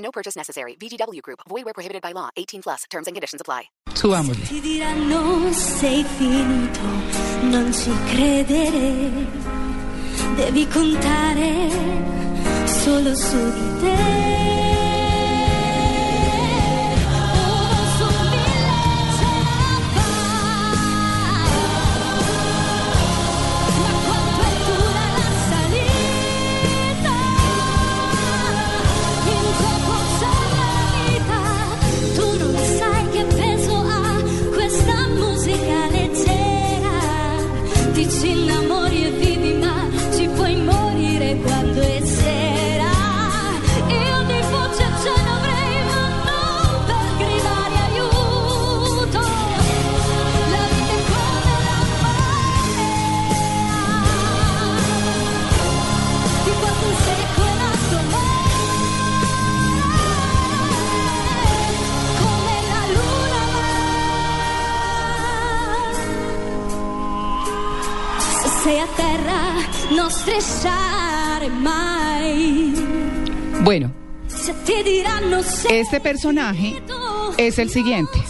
No purchase necessary. VGW Group. Void where prohibited by law. 18 plus. Terms and conditions apply. Subámosle. Ti diranno sei finito, non ci credere, devi contare eh, solo su di te. Se sei a terra non strisciare mai. Bueno, este personaje es el siguiente.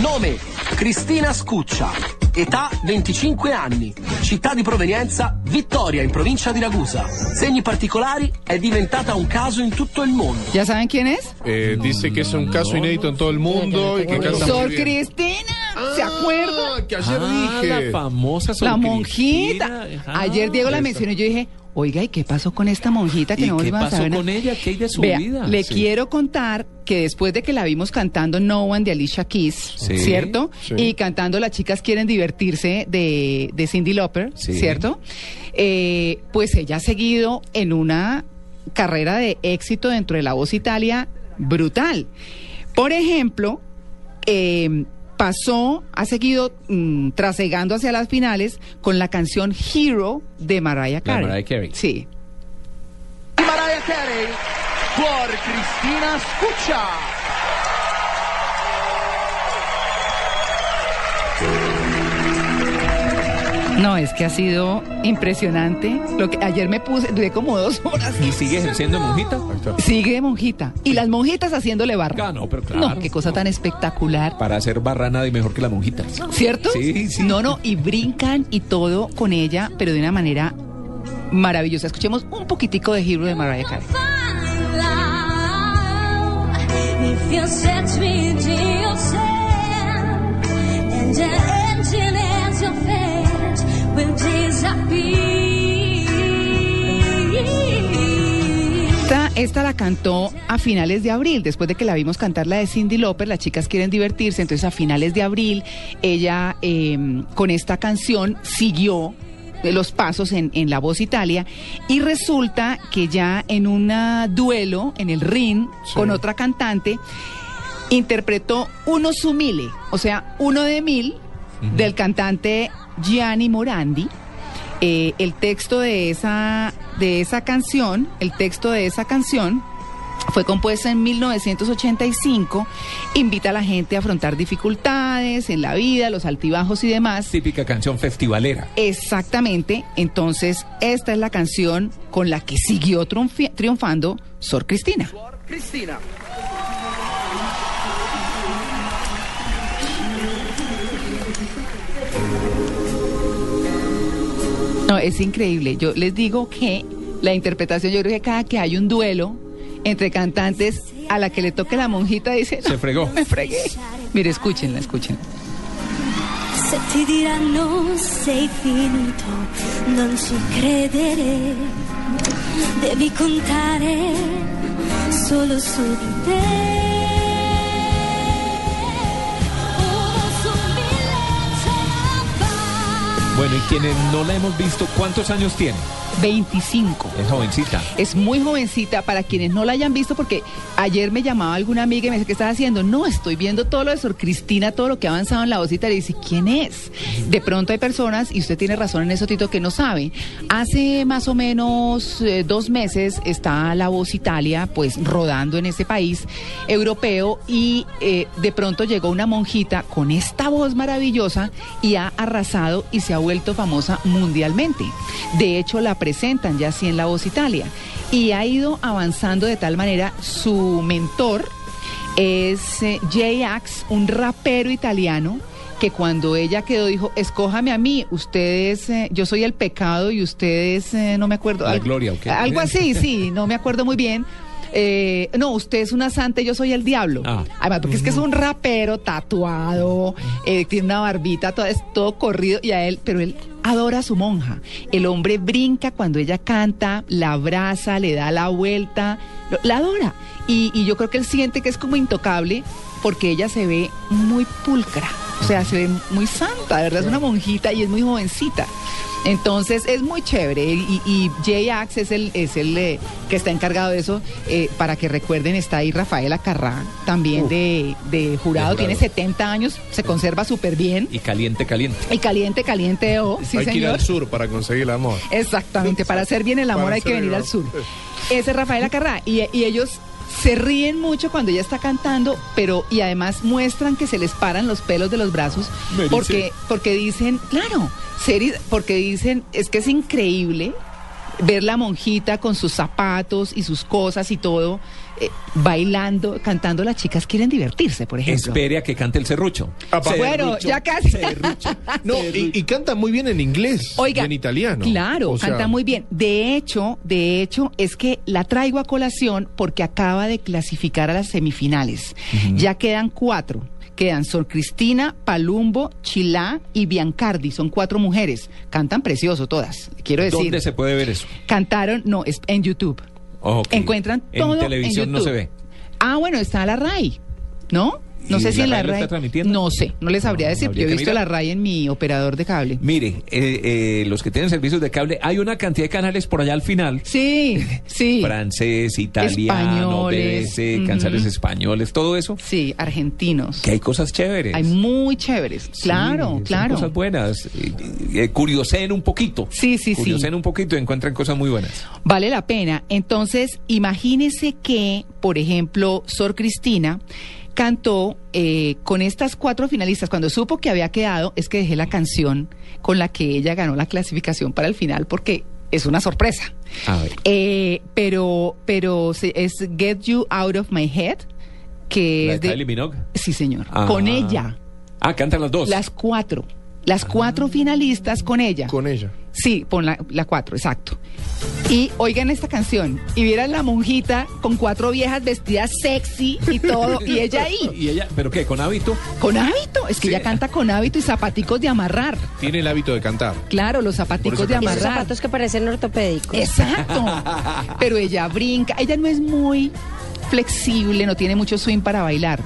Nome Cristina Scuccia. Età 25 anni. Città di provenienza Vittoria in provincia di Ragusa. Segni particolari è diventata un caso in tutto il mondo. ¿Ya saben quién es? Eh, dice que es un caso inédito en todo el mundo y que canta bien. Cristina. ¿Se acuerdan? Ah, que ayer Ah, dije. la famosa Sor La monjita. Ayer Diego la mencionó y yo dije, oiga, ¿y qué pasó con esta monjita que ¿Y no qué volvimos a pasó saber con ella? ¿Qué hay de su Vea, vida? Le Sí. quiero contar que después de que la vimos cantando No One de Alicia Keys, Sí, ¿cierto? sí. Y cantando Las chicas quieren divertirse de, de Cindy Lauper, Sí. ¿cierto? Eh, pues ella ha seguido en una carrera de éxito dentro de la voz Italia brutal. Por ejemplo, eh, pasó, ha seguido mm, trasegando hacia las finales con la canción Hero de Mariah La Carey. Mariah Carey. Sí. Mariah Carey por Cristina Scuccia. No, es que ha sido impresionante. Lo que ayer me puse, duré como dos horas. ¿Y sigue ejerciendo monjita? Sigue de monjita. Y las monjitas haciéndole barra. Ah, no, pero claro. No, qué cosa tan espectacular. Para hacer barra nada y mejor que la monjita. ¿Cierto? Sí, sí. No, no, y brincan y todo con ella, pero de una manera maravillosa. Escuchemos un poquitico de Hero de Mariah Carey. Esta, esta la cantó a finales de abril, después de que la vimos cantar la de Cindy Lauper, las chicas quieren divertirse, entonces a finales de abril ella eh, con esta canción siguió de los pasos en, en La Voz Italia y resulta que ya en un duelo en el ring Sí. con otra cantante interpretó uno su mille, o sea, uno de mil del cantante Gianni Morandi. Eh, el texto de esa, de esa canción, el texto de esa canción fue compuesta en 1985, invita a la gente a afrontar dificultades en la vida, los altibajos y demás. Típica canción festivalera. Exactamente, entonces esta es la canción con la que siguió triunfi- triunfando Sor Cristina. Cristina. No, es increíble. Yo les digo que la interpretación, yo creo que cada que hay un duelo entre cantantes, a la que le toque la monjita dice, Se "No, fregó". Me fregué. Mire, escúchenla, escúchenla. Se ti diranno sei finito, non ci credere, devi contare solo su di te. Bueno, y quienes no la hemos visto, ¿cuántos años tiene? 25. Es jovencita. Es muy jovencita para quienes no la hayan visto, porque ayer me llamaba alguna amiga y me dice, ¿qué estás haciendo? No, estoy viendo todo lo de Sor Cristina, todo lo que ha avanzado en la voz y. Y dice, ¿quién es? De pronto hay personas, y usted tiene razón en eso, Tito, que no sabe. Hace más o menos eh, dos meses está la voz Italia, pues rodando en ese país europeo, y eh, de pronto llegó una monjita con esta voz maravillosa y ha arrasado y se ha vuelto famosa mundialmente. De hecho, la presentan ya así en La Voz Italia. Y ha ido avanzando de tal manera, su mentor es eh, Jay Axe, un rapero italiano que cuando ella quedó dijo, escójame a mí, ustedes, eh, yo soy el pecado y ustedes, eh, no me acuerdo. La algo- gloria, ¿o qué? Algo así, sí, no me acuerdo muy bien. Eh, no, usted es una santa y yo soy el diablo. Ah. Además, porque es que es un rapero tatuado, eh, tiene una barbita, todo, es todo corrido y a él, pero él adora a su monja. El hombre brinca cuando ella canta, la abraza, le da la vuelta, la adora. Y, y yo creo que él siente que es como intocable porque ella se ve muy pulcra, o sea, se ve muy santa, de verdad, es una monjita y es muy jovencita. Entonces es muy chévere y, y Jay Axe es el, es el eh, que está encargado de eso. eh, para que recuerden, está ahí Rafael Acarrá, también de, de jurado, jurado. tiene 70 años, se conserva súper bien. Y caliente, caliente. Y caliente, caliente, oh, sí hay que ir al sur para conseguir el amor. Exactamente, para hacer bien el amor Para hay que venir al sur. Ese es Rafael Acarrá y, y ellos se ríen mucho cuando ella está cantando, pero y además muestran que se les paran los pelos de los brazos porque porque dicen, claro, porque dicen, es que es increíble ver la monjita con sus zapatos y sus cosas y todo eh, bailando, cantando, las chicas quieren divertirse, por ejemplo. Espere a que cante el serrucho. Apa. Bueno, Serrucho, ya casi. serrucho, No, serrucho. y, y canta muy bien en inglés Oiga, y en italiano. Claro, O sea, canta muy bien. De hecho, de hecho, es que la traigo a colación porque acaba de clasificar a las semifinales. Ya quedan cuatro. Quedan Sor Cristina, Palumbo, Chilá y Biancardi. Son cuatro mujeres. Cantan precioso todas. Quiero decir. ¿Dónde se puede ver eso? Cantaron, no, es en YouTube. Ok. Encuentran todo En televisión no YouTube. se ve. Ah, bueno, está la RAI, ¿no? No ¿Y sé si la en la RAI está transmitiendo? No sé, no les sabría No, decir. habría Yo he visto la. RAI en mi operador de cable. Mire, eh, eh, los que tienen servicios de cable, hay una cantidad de canales por allá al final. Sí, sí. Francés, italiano, Españoles, ujú. canales españoles, todo eso. Sí, argentinos. Que hay cosas chéveres. Hay muy chéveres. Sí, Claro, son claro. cosas buenas. Eh, curioseen un poquito. Sí, sí, sí. Curioseen un poquito y encuentran cosas muy buenas. Vale la pena. Entonces, imagínese que, por ejemplo, Sor Cristina cantó eh, con estas cuatro finalistas. Cuando supo que había quedado, es que dejé la canción con la que ella ganó la clasificación para el final porque es una sorpresa. A ver. Eh, pero, pero es Get You Out of My Head, que ¿La es de. Kylie Minogue? Sí, señor. Ah. Con ella. Ah, cantan las dos. Las cuatro. Las cuatro finalistas con ella. Con ella. Sí, pon la, la cuatro, exacto. Y oigan esta canción. Y vieran la monjita con cuatro viejas vestidas sexy y todo. y ella ahí, ¿Y ella? ¿Pero qué? ¿Con hábito? con hábito. Es que Sí. ella canta con hábito y zapaticos de amarrar. Tiene el hábito de cantar. Claro, los zapaticos de canta. Y esos amarrar. zapatos que parecen ortopédicos. Exacto. Pero ella brinca. Ella no es muy flexible, no tiene mucho swing para bailar.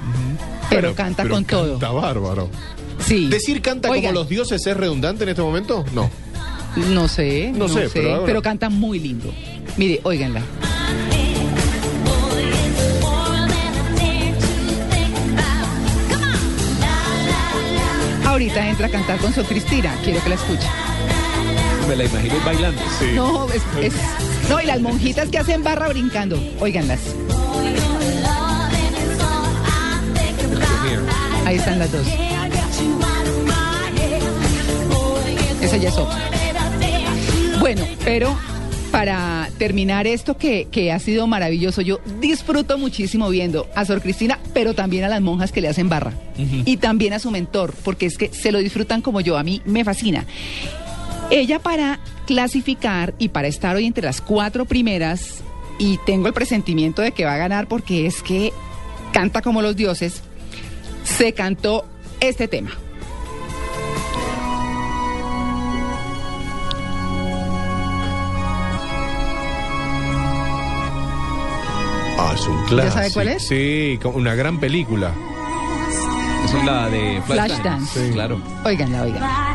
Pero, canta pero con todo. Canta bárbaro. Sí. ¿Decir canta Oigan, como los dioses es redundante en este momento? No. No sé, No sé, pero canta muy lindo. Mire, óiganla. Ahorita entra a cantar con Sor Cristina. Quiero que la escuche. Me la imagino bailando. Sí. No, es, es- no, y las monjitas que hacen barra brincando. Óiganlas. Ahí están las dos. Esa ya es otra. Bueno, pero para terminar esto que, que ha sido maravilloso, yo disfruto muchísimo viendo a Sor Cristina, pero también a las monjas que le hacen barra. Y también a su mentor, porque es que se lo disfrutan como yo, a mí me fascina. Ella para clasificar y para estar hoy entre las cuatro primeras, y tengo el presentimiento de que va a ganar porque es que canta como los dioses, se cantó este tema. Es un clásico. sabe cuál es? Sí, como una gran película. Esa es la de Flashdance. Flashdance. Sí. Claro. Óiganla, óiganla.